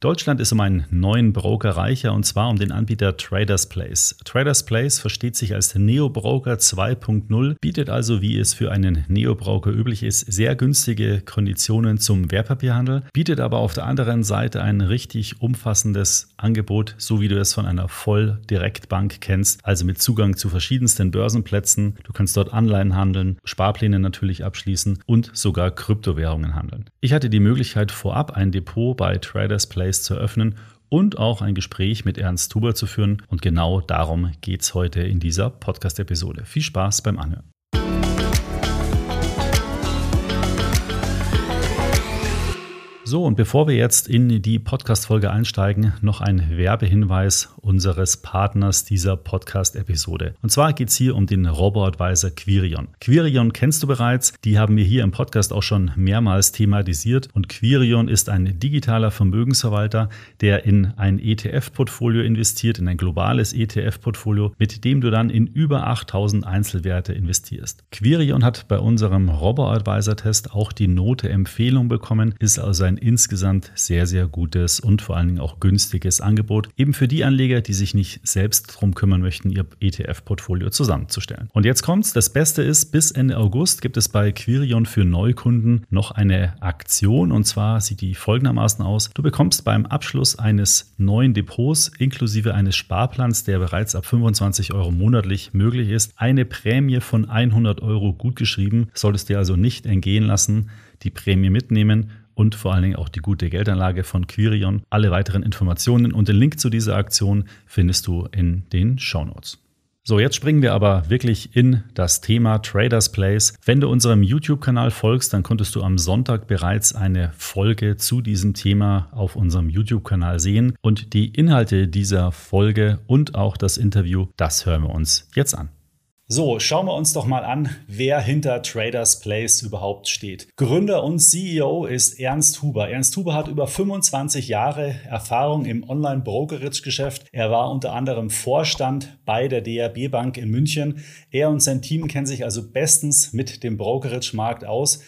Deutschland ist um einen neuen Broker reicher und zwar um den Anbieter Traders Place. Traders Place versteht sich als Neo-Broker 2.0, bietet also, wie es für einen Neo-Broker üblich ist, sehr günstige Konditionen zum Wertpapierhandel, bietet aber auf der anderen Seite ein richtig umfassendes Angebot, so wie du es von einer Volldirektbank kennst, also mit Zugang zu verschiedensten Börsenplätzen. Du kannst dort Anleihen handeln, Sparpläne natürlich abschließen und sogar Kryptowährungen handeln. Ich hatte die Möglichkeit, vorab ein Depot bei Traders Place Place zu eröffnen und auch ein Gespräch mit Ernst Huber zu führen. Und genau darum geht es heute in dieser Podcast-Episode. Viel Spaß beim Anhören. So, und bevor wir jetzt in die Podcast-Folge einsteigen, noch ein Werbehinweis unseres Partners dieser Podcast-Episode. Und zwar geht es hier um den Robo-Advisor Quirion. Quirion kennst du bereits, die haben wir hier im Podcast auch schon mehrmals thematisiert. Und Quirion ist ein digitaler Vermögensverwalter, der in ein ETF-Portfolio investiert, in ein globales ETF-Portfolio, mit dem du dann in über 8000 Einzelwerte investierst. Quirion hat bei unserem Robo-Advisor-Test auch die Note Empfehlung bekommen, ist also ein ein insgesamt sehr, sehr gutes und vor allen Dingen auch günstiges Angebot, eben für die Anleger, die sich nicht selbst darum kümmern möchten, ihr ETF-Portfolio zusammenzustellen. Und jetzt kommt's, das Beste ist, bis Ende August gibt es bei Quirion für Neukunden noch eine Aktion und zwar sieht die folgendermaßen aus. Du bekommst beim Abschluss eines neuen Depots inklusive eines Sparplans, der bereits ab 25 Euro monatlich möglich ist, eine Prämie von 100 Euro gutgeschrieben. Solltest dir also nicht entgehen lassen, die Prämie mitnehmen und vor allen Dingen auch die gute Geldanlage von Quirion. Alle weiteren Informationen und den Link zu dieser Aktion findest du in den Shownotes. So, jetzt springen wir aber wirklich in das Thema Traders Place. Wenn du unserem YouTube-Kanal folgst, dann konntest du am Sonntag bereits eine Folge zu diesem Thema auf unserem YouTube-Kanal sehen. Und die Inhalte dieser Folge und auch das Interview, das hören wir uns jetzt an. So, schauen wir uns doch mal an, wer hinter Traders Place überhaupt steht. Gründer und CEO ist Ernst Huber. Ernst Huber hat über 25 Jahre Erfahrung im Online-Brokerage-Geschäft. Er war unter anderem Vorstand bei der DRB Bank in München. Er und sein Team kennen sich also bestens mit dem Brokerage-Markt aus.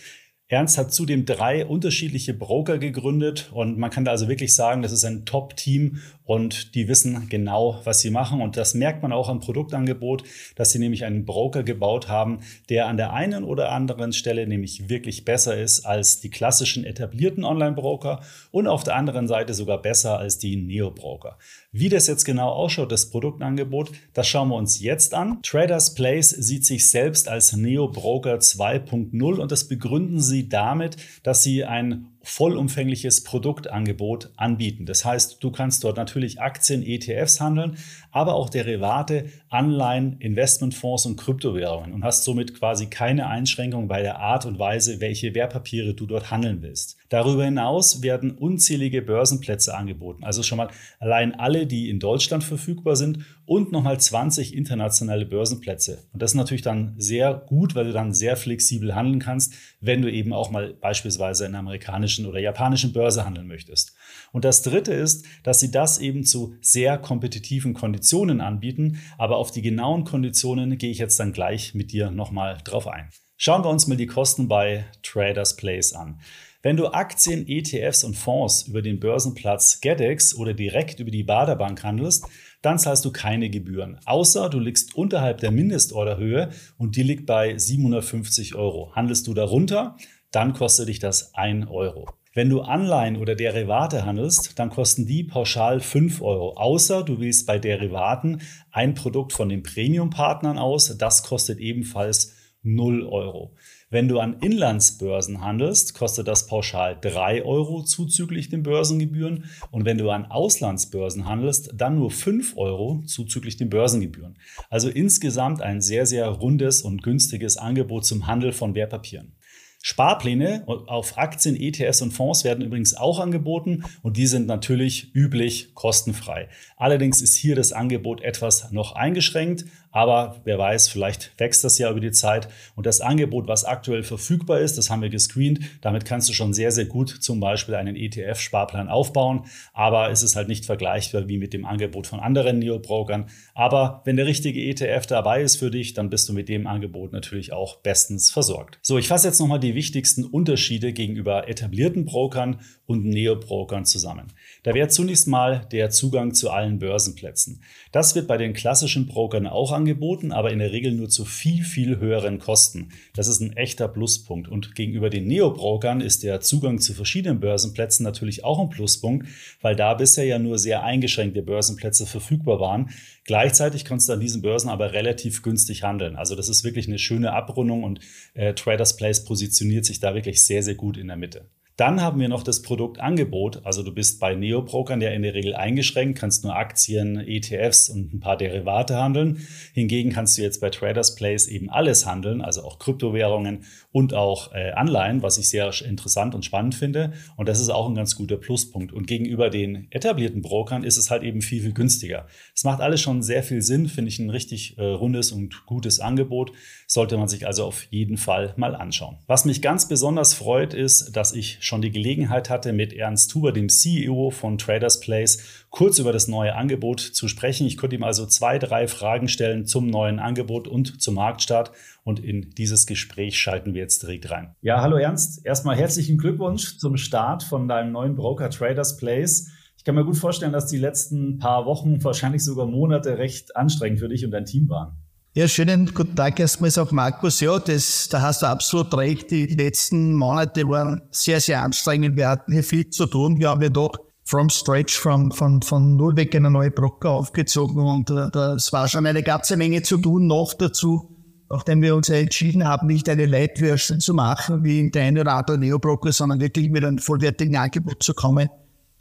Ernst hat zudem drei unterschiedliche Broker gegründet und man kann da also wirklich sagen, das ist ein Top-Team und die wissen genau, was sie machen. Und das merkt man auch am Produktangebot, dass sie nämlich einen Broker gebaut haben, der an der einen oder anderen Stelle nämlich wirklich besser ist als die klassischen etablierten Online-Broker und auf der anderen Seite sogar besser als die Neo-Broker. Wie das jetzt genau ausschaut, das Produktangebot, das schauen wir uns jetzt an. Traders Place sieht sich selbst als Neo-Broker 2.0 und das begründen sie damit, dass sie ein vollumfängliches Produktangebot anbieten. Das heißt, du kannst dort natürlich Aktien, ETFs handeln, aber auch Derivate, Anleihen, Investmentfonds und Kryptowährungen und hast somit quasi keine Einschränkung bei der Art und Weise, welche Wertpapiere du dort handeln willst. Darüber hinaus werden unzählige Börsenplätze angeboten, also schon mal allein alle, die in Deutschland verfügbar sind und nochmal 20 internationale Börsenplätze. Und das ist natürlich dann sehr gut, weil du dann sehr flexibel handeln kannst, wenn du eben auch mal beispielsweise in amerikanischen oder japanischen Börse handeln möchtest. Und das Dritte ist, dass sie das eben zu sehr kompetitiven Konditionen anbieten, aber auf die genauen Konditionen gehe ich jetzt dann gleich mit dir nochmal drauf ein. Schauen wir uns mal die Kosten bei Traders Place an. Wenn du Aktien, ETFs und Fonds über den Börsenplatz GetEx oder direkt über die Baderbank handelst, dann zahlst du keine Gebühren. Außer du liegst unterhalb der Mindestorderhöhe und die liegt bei 750 Euro. Handelst du darunter, dann kostet dich das 1 Euro. Wenn du Anleihen oder Derivate handelst, dann kosten die pauschal 5 Euro. Außer du wählst bei Derivaten ein Produkt von den Premium-Partnern aus, das kostet ebenfalls 0 Euro. Wenn du an Inlandsbörsen handelst, kostet das pauschal 3 Euro zuzüglich den Börsengebühren. Und wenn du an Auslandsbörsen handelst, dann nur 5 Euro zuzüglich den Börsengebühren. Also insgesamt ein sehr, sehr rundes und günstiges Angebot zum Handel von Wertpapieren. Sparpläne auf Aktien, ETFs und Fonds werden übrigens auch angeboten und die sind natürlich üblich kostenfrei. Allerdings ist hier das Angebot etwas noch eingeschränkt, aber wer weiß, vielleicht wächst das ja über die Zeit. Und das Angebot, was aktuell verfügbar ist, das haben wir gescreent. Damit kannst du schon sehr, sehr gut zum Beispiel einen ETF-Sparplan aufbauen. Aber es ist halt nicht vergleichbar wie mit dem Angebot von anderen Neo-Brokern. Aber wenn der richtige ETF dabei ist für dich, dann bist du mit dem Angebot natürlich auch bestens versorgt. So, ich fasse jetzt nochmal die die wichtigsten Unterschiede gegenüber etablierten Brokern und Neo-Brokern zusammen. Da wäre zunächst mal der Zugang zu allen Börsenplätzen. Das wird bei den klassischen Brokern auch angeboten, aber in der Regel nur zu viel, viel höheren Kosten. Das ist ein echter Pluspunkt. Und gegenüber den Neo-Brokern ist der Zugang zu verschiedenen Börsenplätzen natürlich auch ein Pluspunkt, weil da bisher ja nur sehr eingeschränkte Börsenplätze verfügbar waren. Gleichzeitig kannst du an diesen Börsen aber relativ günstig handeln. Also das ist wirklich eine schöne Abrundung und äh, Traders Place positioniert sich da wirklich sehr, sehr gut in der Mitte. Dann haben wir noch das Produktangebot. Also du bist bei Neobrokern ja in der Regel eingeschränkt, kannst nur Aktien, ETFs und ein paar Derivate handeln. Hingegen kannst du jetzt bei Traders Place eben alles handeln, also auch Kryptowährungen und auch äh, Anleihen, was ich sehr interessant und spannend finde. Und das ist auch ein ganz guter Pluspunkt. Und gegenüber den etablierten Brokern ist es halt eben viel, viel günstiger. Es macht alles schon sehr viel Sinn, finde ich ein richtig äh, rundes und gutes Angebot. Sollte man sich also auf jeden Fall mal anschauen. Was mich ganz besonders freut, ist, dass ich schon die Gelegenheit hatte, mit Ernst Huber, dem CEO von Traders Place, kurz über das neue Angebot zu sprechen. Ich konnte ihm also zwei, drei Fragen stellen zum neuen Angebot und zum Marktstart. Und in dieses Gespräch schalten wir jetzt direkt rein. Ja, hallo Ernst. Erstmal herzlichen Glückwunsch zum Start von deinem neuen Broker Traders Place. Ich kann mir gut vorstellen, dass die letzten paar Wochen, wahrscheinlich sogar Monate recht anstrengend für dich und dein Team waren. Ja, schönen guten Tag erstmals auch Markus. Ja, das, da hast du absolut recht. Die letzten Monate waren sehr, sehr anstrengend. Wir hatten hier viel zu tun. Wir haben ja doch from stretch, von, von, von null weg eine neue Broker aufgezogen und äh, das war schon eine ganze Menge zu tun noch dazu. Nachdem wir uns entschieden haben, nicht eine Light-Version zu machen, wie der eine oder andere Neo-Broker, sondern wirklich mit einem vollwertigen Angebot zu kommen,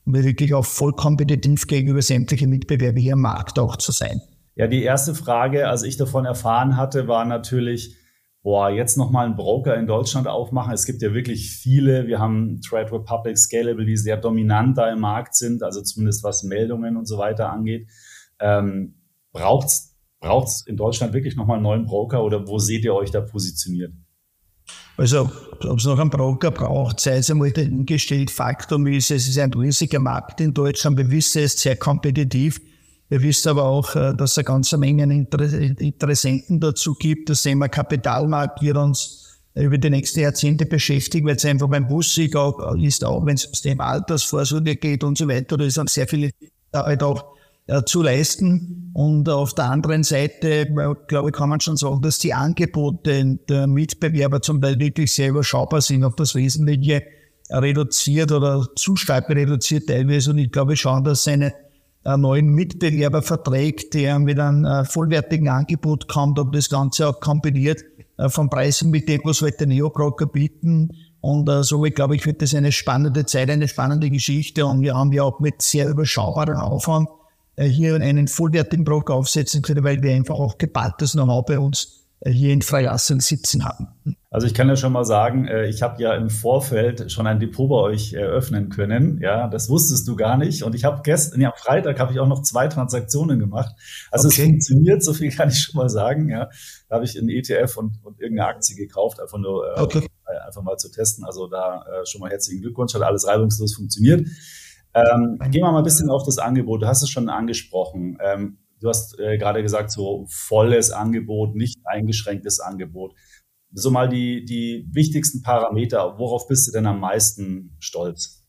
um wirklich auch voll kompetitiv gegenüber sämtlichen Mitbewerber hier am Markt auch zu sein. Ja, die erste Frage, als ich davon erfahren hatte, war natürlich, boah, jetzt nochmal einen Broker in Deutschland aufmachen. Es gibt ja wirklich viele. Wir haben Trade Republic, Scalable, die sehr dominant da im Markt sind, also zumindest was Meldungen und so weiter angeht. Ähm, braucht's braucht's in Deutschland wirklich nochmal einen neuen Broker oder wo seht ihr euch da positioniert? Also, ob es noch einen Broker braucht, sei es einmal dahingestellt. Faktum ist, es ist ein riesiger Markt in Deutschland. Wir wissen, es sehr kompetitiv. Wir wissen aber auch, äh, dass es eine ganze Menge Interessenten dazu gibt. Das Thema Kapitalmarkt wird uns über die nächsten Jahrzehnte beschäftigen, weil es einfach beim Bussig auch ist, auch wenn es ums Thema Altersvorsorge geht und so weiter. Da ist dann sehr viel halt auch äh, zu leisten. Und auf der anderen Seite, äh, glaube ich, kann man schon sagen, dass die Angebote der Mitbewerber zum Teil wirklich sehr überschaubar sind auf das Wesentliche reduziert oder zu stark reduziert teilweise. Und ich glaube schon, dass einen neuen Mitbewerber verträgt, der mit einem äh, vollwertigen Angebot kommt, ob das Ganze auch kombiniert äh, von Preisen mit dem, was heute Neobroker bieten. Und äh, so, ich glaube ich, wird das eine spannende Zeit, eine spannende Geschichte. Und wir haben ja auch mit sehr überschaubarem Aufwand äh, hier einen vollwertigen Broker aufsetzen können, weil wir einfach auch geballtes Know-how bei uns äh, hier in Freilassung sitzen haben. Also ich kann ja schon mal sagen, äh, ich habe ja im Vorfeld schon ein Depot bei euch eröffnen können. Ja, das wusstest du gar nicht. Und ich habe gestern, ja, am Freitag habe ich auch noch zwei Transaktionen gemacht. Also okay. es funktioniert, so viel kann ich schon mal sagen. Ja, da habe ich einen ETF und, und irgendeine Aktie gekauft, einfach nur äh, okay. einfach mal zu testen. Also da äh, schon mal herzlichen Glückwunsch, hat alles reibungslos funktioniert. Ähm, gehen wir mal ein bisschen auf das Angebot. Du hast es schon angesprochen. Ähm, du hast äh, gerade gesagt, so volles Angebot, nicht eingeschränktes Angebot so mal die, die wichtigsten Parameter. Worauf bist du denn am meisten stolz?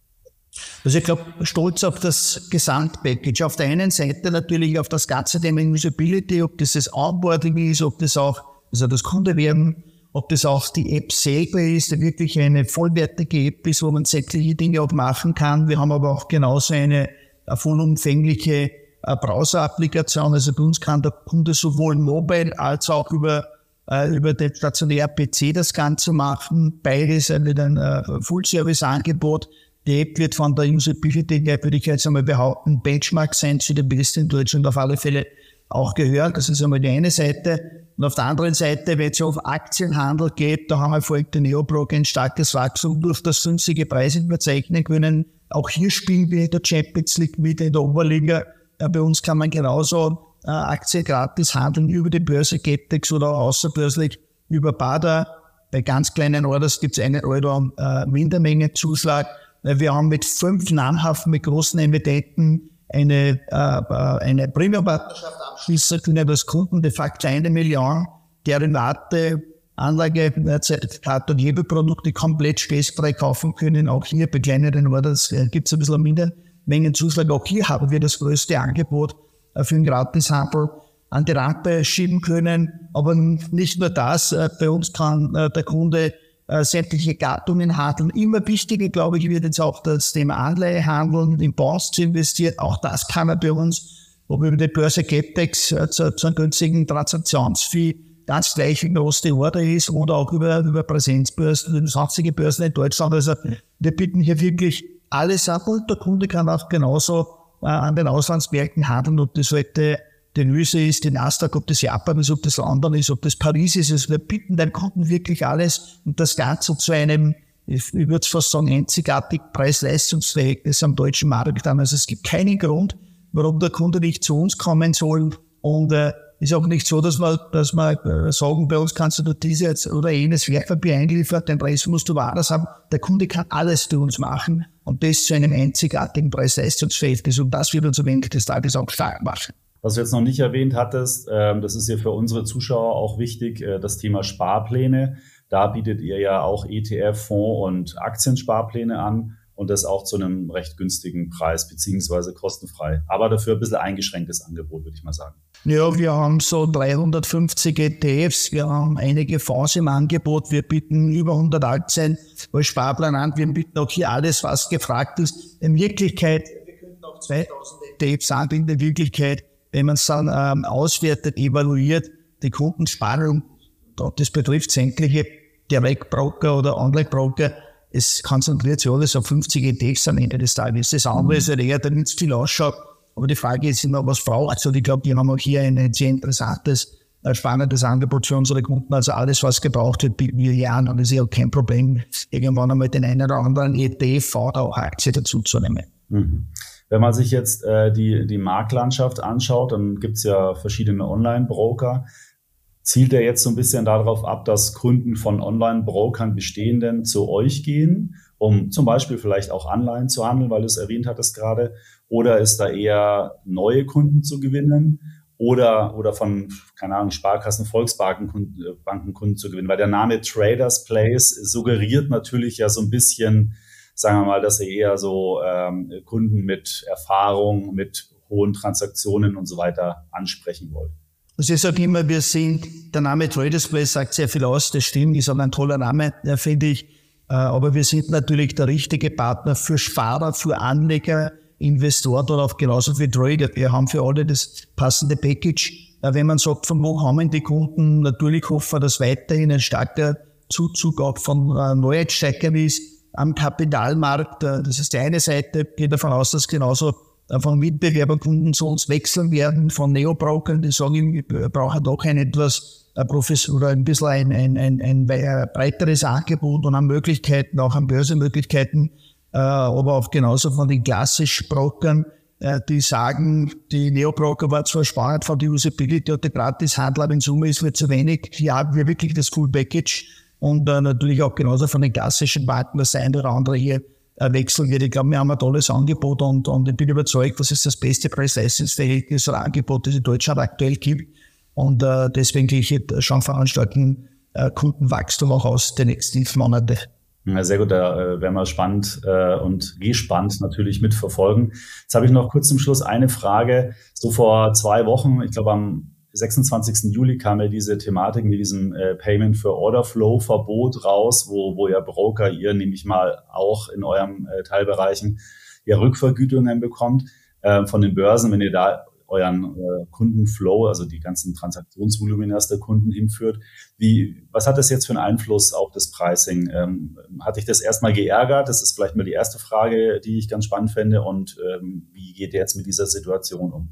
Also ich glaube, stolz auf das Gesamtpackage. Auf der einen Seite natürlich auf das ganze Thema Usability, ob das das Onboarding ist, ob das auch, also das Kundewerben, ob das auch die App selber ist, wirklich eine vollwertige App ist, wo man sämtliche Dinge auch machen kann. Wir haben aber auch genauso eine, vollumfängliche Browser-Applikation. Also bei uns kann der Kunde sowohl mobile als auch über äh, über den stationären PC das Ganze machen. Beides mit einem äh, Full-Service-Angebot. Die App wird von der Usability her, würde ich jetzt einmal behaupten, Benchmark sein zu den besten in Deutschland auf alle Fälle auch gehört. Das ist einmal die eine Seite. Und auf der anderen Seite, wenn es auf Aktienhandel geht, da haben wir folgt der Neobroker ein starkes Wachstum durch das günstige Preise verzeichnen können. Auch hier spielen wir in der Champions League mit in der Oberliga. Bei uns kann man genauso äh, Aktie gratis handeln über die Börse Getex oder außerbörslich über Bader. Bei ganz kleinen Orders gibt es einen Euro äh, Mindermengenzuschlag. Äh, wir haben mit fünf namhaften, mit großen Emittenten eine, äh, äh eine Premium-Partnerschaft abschließen können, dass Kunden de facto eine Million Derivate Anlagezertifikate und Hebelprodukte komplett stressfrei kaufen können. Auch hier bei kleineren Orders äh, gibt es ein bisschen minder Mengenzuschlag. Auch hier haben wir das größte Angebot äh, für den Gratishandel an die Rampe schieben können. Aber nicht nur das, äh, bei uns kann der Kunde sämtliche Gattungen handeln. Immer wichtiger, glaube ich, wird jetzt auch das Thema Anleihehandeln, in Bonds zu investieren. Auch das kann er bei uns, ob über die Börse Captex zu, zu einem günstigen Transaktionsfee ganz gleich, wie groß die Order ist oder auch über, über Präsenzbörsen, sonstige Börsen in Deutschland. Also wir bieten hier wirklich alles ab und der Kunde kann auch genauso äh, an den Auslandsmärkten handeln, ob das heute die Nüse ist, die Nasdaq, ob das Japan ist, ob das London ist, ob das Paris ist. Also wir bieten den Kunden wirklich alles und das Ganze zu einem, ich würde fast sagen, einzigartig Preis-Leistungsverhältnis am deutschen Markt an. Also es gibt keinen Grund, warum der Kunde nicht zu uns kommen soll und äh, ist auch nicht so, dass wir, dass wir äh, sagen, bei uns kannst du nur dieses oder jenes Werkpapier eingeliefert, den Rest musst du woanders haben. Der Kunde kann alles für uns machen und das zu einem einzigartigen Preis-Leistungsverhältnis und das wird uns am Ende des Tages auch stark machen. Was du jetzt noch nicht erwähnt hattest, ähm, das ist ja für unsere Zuschauer auch wichtig, äh, das Thema Sparpläne. Da bietet ihr ja auch ETF, Fonds und Aktiensparpläne an und das auch zu einem recht günstigen Preis beziehungsweise kostenfrei. Aber dafür ein bisschen eingeschränktes Angebot, würde ich mal sagen. Ja, wir haben so 350 ETFs, wir haben einige Fonds im Angebot, wir bieten über 100 Aktien als Sparplan an, wir bieten auch hier alles, was gefragt ist. In Wirklichkeit, wir könnten auch 2000 ETFs anbieten, in Wirklichkeit, wenn man es dann ähm, auswertet, evaluiert, die Kundensparung, das betrifft sämtliche Direktbroker oder Online-Broker, es konzentriert sich alles auf 50 ETFs am Ende des Tages. Das andere ist halt eher, da nicht viel ausschaut. Aber die Frage ist immer, was braucht Also ich glaube, wir haben auch hier ein sehr interessantes, spannendes Angebot für unsere Kunden. Also alles, was gebraucht wird, bieten wir hier an. Und es ist ja auch kein Problem, irgendwann einmal den einen oder anderen ETF oder auch Aktie dazu zu nehmen. Mhm. Wenn man sich jetzt äh, die, die Marktlandschaft anschaut, dann gibt es ja verschiedene Online-Broker zielt er jetzt so ein bisschen darauf ab, dass Kunden von Online-Brokern bestehenden zu euch gehen, um zum Beispiel vielleicht auch Anleihen zu handeln, weil du es erwähnt hattest gerade, oder ist da eher neue Kunden zu gewinnen oder, oder von, keine Ahnung, Sparkassen, Volksbanken Kunden zu gewinnen, weil der Name Traders Place suggeriert natürlich ja so ein bisschen, sagen wir mal, dass ihr eher so ähm, Kunden mit Erfahrung, mit hohen Transaktionen und so weiter ansprechen wollt. Also ich sage immer, wir sind, der Name Traders Place sagt sehr viel aus, das stimmt, ist auch ein toller Name, finde ich. Äh, aber wir sind natürlich der richtige Partner für Sparer, für Anleger, Investoren oder auch genauso wie Trader. Wir haben für alle das passende Package. Äh, wenn man sagt, von wo haben die Kunden, natürlich hoffen wir, dass weiterhin ein starker Zuzug auch von äh, Neueinsteigern ist am Kapitalmarkt. Das ist die eine Seite. Ich gehe davon aus, dass genauso von Mitbewerberkunden zu uns wechseln werden, von Neobrokern, die sagen, ich brauche doch ein etwas Professor oder ein bisschen ein, ein, ein, ein breiteres Angebot und an Möglichkeiten, auch an Börsemöglichkeiten, äh, aber auch genauso von den klassischen Brokern, äh, die sagen, die Neobroker war zwar spannend von der Usability und der Gratishandel, aber in Summe ist mir zu wenig. Hier haben wir wirklich das Full Package und äh, natürlich auch genauso von den klassischen Banken, das eine oder andere hier wechseln wird. Ich glaube, wir haben ein tolles Angebot und, und ich bin überzeugt, das ist das beste Preis-Leistungsverhältnis oder Angebot, das in Deutschland aktuell gibt. Und äh, deswegen gehe ich jetzt schon veranstalten äh, Kundenwachstum auch aus den nächsten Monaten. Ja, sehr gut, da äh, werden wir spannend äh, und gespannt natürlich mitverfolgen. Jetzt habe ich noch kurz zum Schluss eine Frage. So vor zwei Wochen, ich glaube am 26. Juli kam ja diese Thematik mit diesem äh, Payment for Order Flow Verbot raus, wo, wo ja Broker ihr nämlich mal auch in eurem äh, Teilbereichen ja Rückvergütungen bekommt äh, von den Börsen, wenn ihr da euren äh, Kundenflow, also die ganzen Transaktionsvoluminas der Kunden hinführt. Wie, was hat das jetzt für einen Einfluss auf das Pricing? Ähm, hat dich das erstmal geärgert? Das ist vielleicht mal die erste Frage, die ich ganz spannend fände. Und ähm, wie geht ihr jetzt mit dieser Situation um?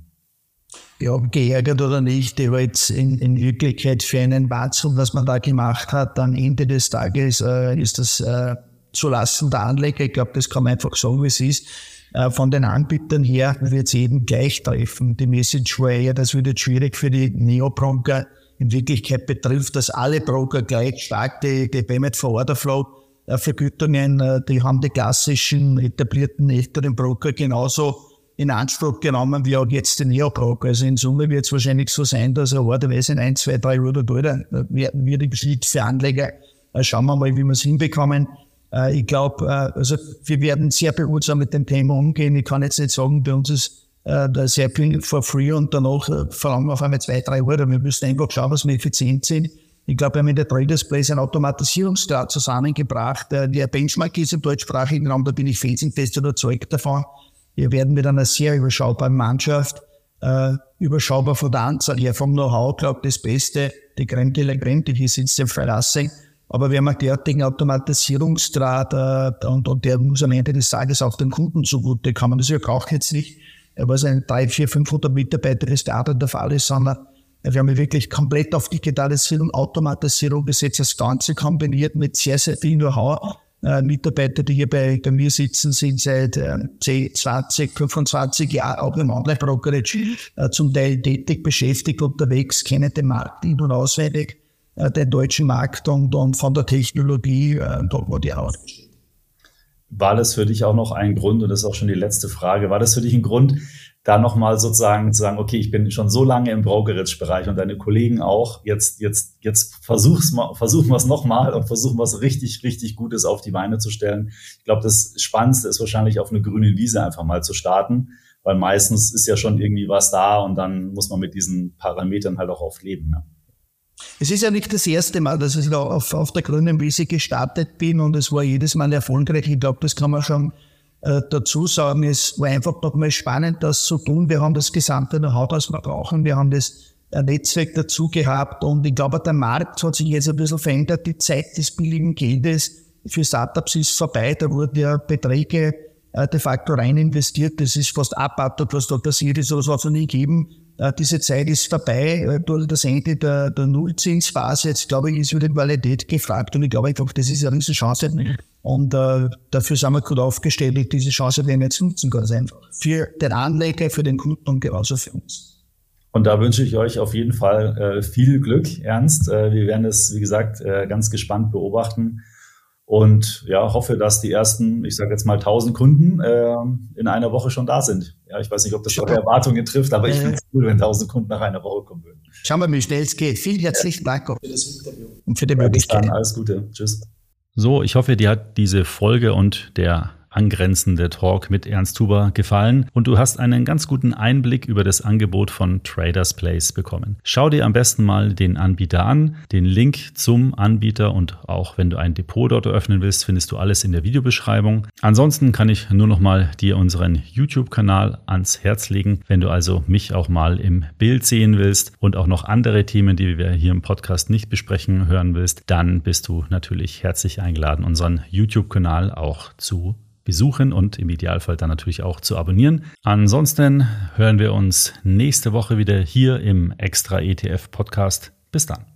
Ja, geärgert oder nicht, aber jetzt in, in Wirklichkeit für einen Wahnsinn, was man da gemacht hat, am Ende des Tages äh, ist das äh, zulassen der Anleger. Ich glaube, das kann man einfach sagen, wie es ist. Äh, von den Anbietern her wird es jeden gleich treffen. Die Message war ja, das wird jetzt schwierig für die Neo-Broker. In Wirklichkeit betrifft das alle Broker gleich stark, die, die Payment for Order Flow äh, Vergütungen, äh, die haben die klassischen etablierten älteren Broker genauso in Anspruch genommen wie auch jetzt den Neoprog. Also in Summe wird es wahrscheinlich so sein, dass er orderweise in ein, zwei, drei oder Dollar werden wird im Schnitt für Anleger. Äh, schauen wir mal, wie wir es hinbekommen. Äh, ich glaube, äh, also wir werden sehr behutsam mit dem Thema umgehen. Ich kann jetzt nicht sagen, bei uns ist da sehr viel for free und danach verlangen wir auf einmal zwei, drei Euro. Wir müssen einfach schauen, dass wir effizient sind. Ich glaube, wir haben in der Traders Place einen Automatisierungsgrad zusammengebracht. Der Benchmark ist im deutschsprachigen Raum, da bin ich felsenfest überzeugt davon. Wir werden mit einer sehr überschaubaren Mannschaft, äh, überschaubar von der Anzahl her, vom Know-how, glaube das Beste, die Creme de la Creme, die hier sitzt, im Verlassen. Aber wir haben einen derartigen Automatisierungsgrad äh, und, und der muss am Ende des Tages auch den Kunden zugute kommen. Das braucht jetzt nicht, was ein 3, 4, 500 Mitarbeiter ist, der der Fall ist, sondern wir haben wirklich komplett auf Digitalisierung, Automatisierung gesetzt, das Ganze kombiniert mit sehr, sehr viel Know-how äh, Mitarbeiter, die hier bei, bei mir sitzen, sind seit äh, 10, 20, 25 Jahren auch im Online-Brokerage äh, zum Teil tätig, beschäftigt, unterwegs, kennen den Markt in- und auswendig, äh, den deutschen Markt und, und von der Technologie, äh, dort wo die auch war das für dich auch noch ein Grund, und das ist auch schon die letzte Frage, war das für dich ein Grund, da nochmal sozusagen zu sagen, okay, ich bin schon so lange im Brokerage-Bereich und deine Kollegen auch, jetzt, jetzt, jetzt versuch's mal, versuchen wir es nochmal und versuchen es richtig, richtig Gutes auf die Beine zu stellen. Ich glaube, das Spannendste ist wahrscheinlich auf eine grüne Wiese einfach mal zu starten, weil meistens ist ja schon irgendwie was da und dann muss man mit diesen Parametern halt auch oft leben. Ne? Es ist ja nicht das erste Mal, dass ich auf, auf der grünen Wiese gestartet bin und es war jedes Mal erfolgreich. Ich glaube, das kann man schon äh, dazu sagen, es war einfach nochmal spannend, das zu tun. Wir haben das gesamte Know-how, das wir brauchen. Wir haben das Netzwerk dazu gehabt und ich glaube, der Markt hat sich jetzt ein bisschen verändert. Die Zeit des billigen Geldes für Startups ist vorbei. Da wurden ja Beträge äh, de facto rein investiert. Das ist fast abartig, was da passiert ist. Das hat es nie gegeben. Äh, diese Zeit ist vorbei. Äh, das Ende der, der Nullzinsphase, jetzt glaube ich, ist wieder Qualität gefragt und ich glaube einfach, das ist eine riesige Chance. Und äh, dafür sind wir gut aufgestellt. Diese Chance werden wir jetzt nutzen, ganz einfach. Für den Anleger, für den Kunden und genauso für uns. Und da wünsche ich euch auf jeden Fall äh, viel Glück, Ernst. Äh, wir werden es, wie gesagt, äh, ganz gespannt beobachten. Und ja, hoffe, dass die ersten, ich sage jetzt mal 1000 Kunden äh, in einer Woche schon da sind. Ja, ich weiß nicht, ob das eure Erwartungen trifft, aber ich finde es cool, wenn 1000 Kunden nach einer Woche kommen würden. Schauen wir mal, wie schnell es geht. Vielen herzlichen Dank für das Interview und für die Möglichkeit. Alles Gute. Tschüss. So, ich hoffe, dir hat diese Folge und der angrenzende Talk mit Ernst Huber gefallen und du hast einen ganz guten Einblick über das Angebot von Traders Place bekommen. Schau dir am besten mal den Anbieter an. Den Link zum Anbieter und auch wenn du ein Depot dort eröffnen willst, findest du alles in der Videobeschreibung. Ansonsten kann ich nur noch mal dir unseren YouTube-Kanal ans Herz legen, wenn du also mich auch mal im Bild sehen willst und auch noch andere Themen, die wir hier im Podcast nicht besprechen, hören willst, dann bist du natürlich herzlich eingeladen, unseren YouTube-Kanal auch zu besuchen und im Idealfall dann natürlich auch zu abonnieren. Ansonsten hören wir uns nächste Woche wieder hier im Extra ETF Podcast. Bis dann.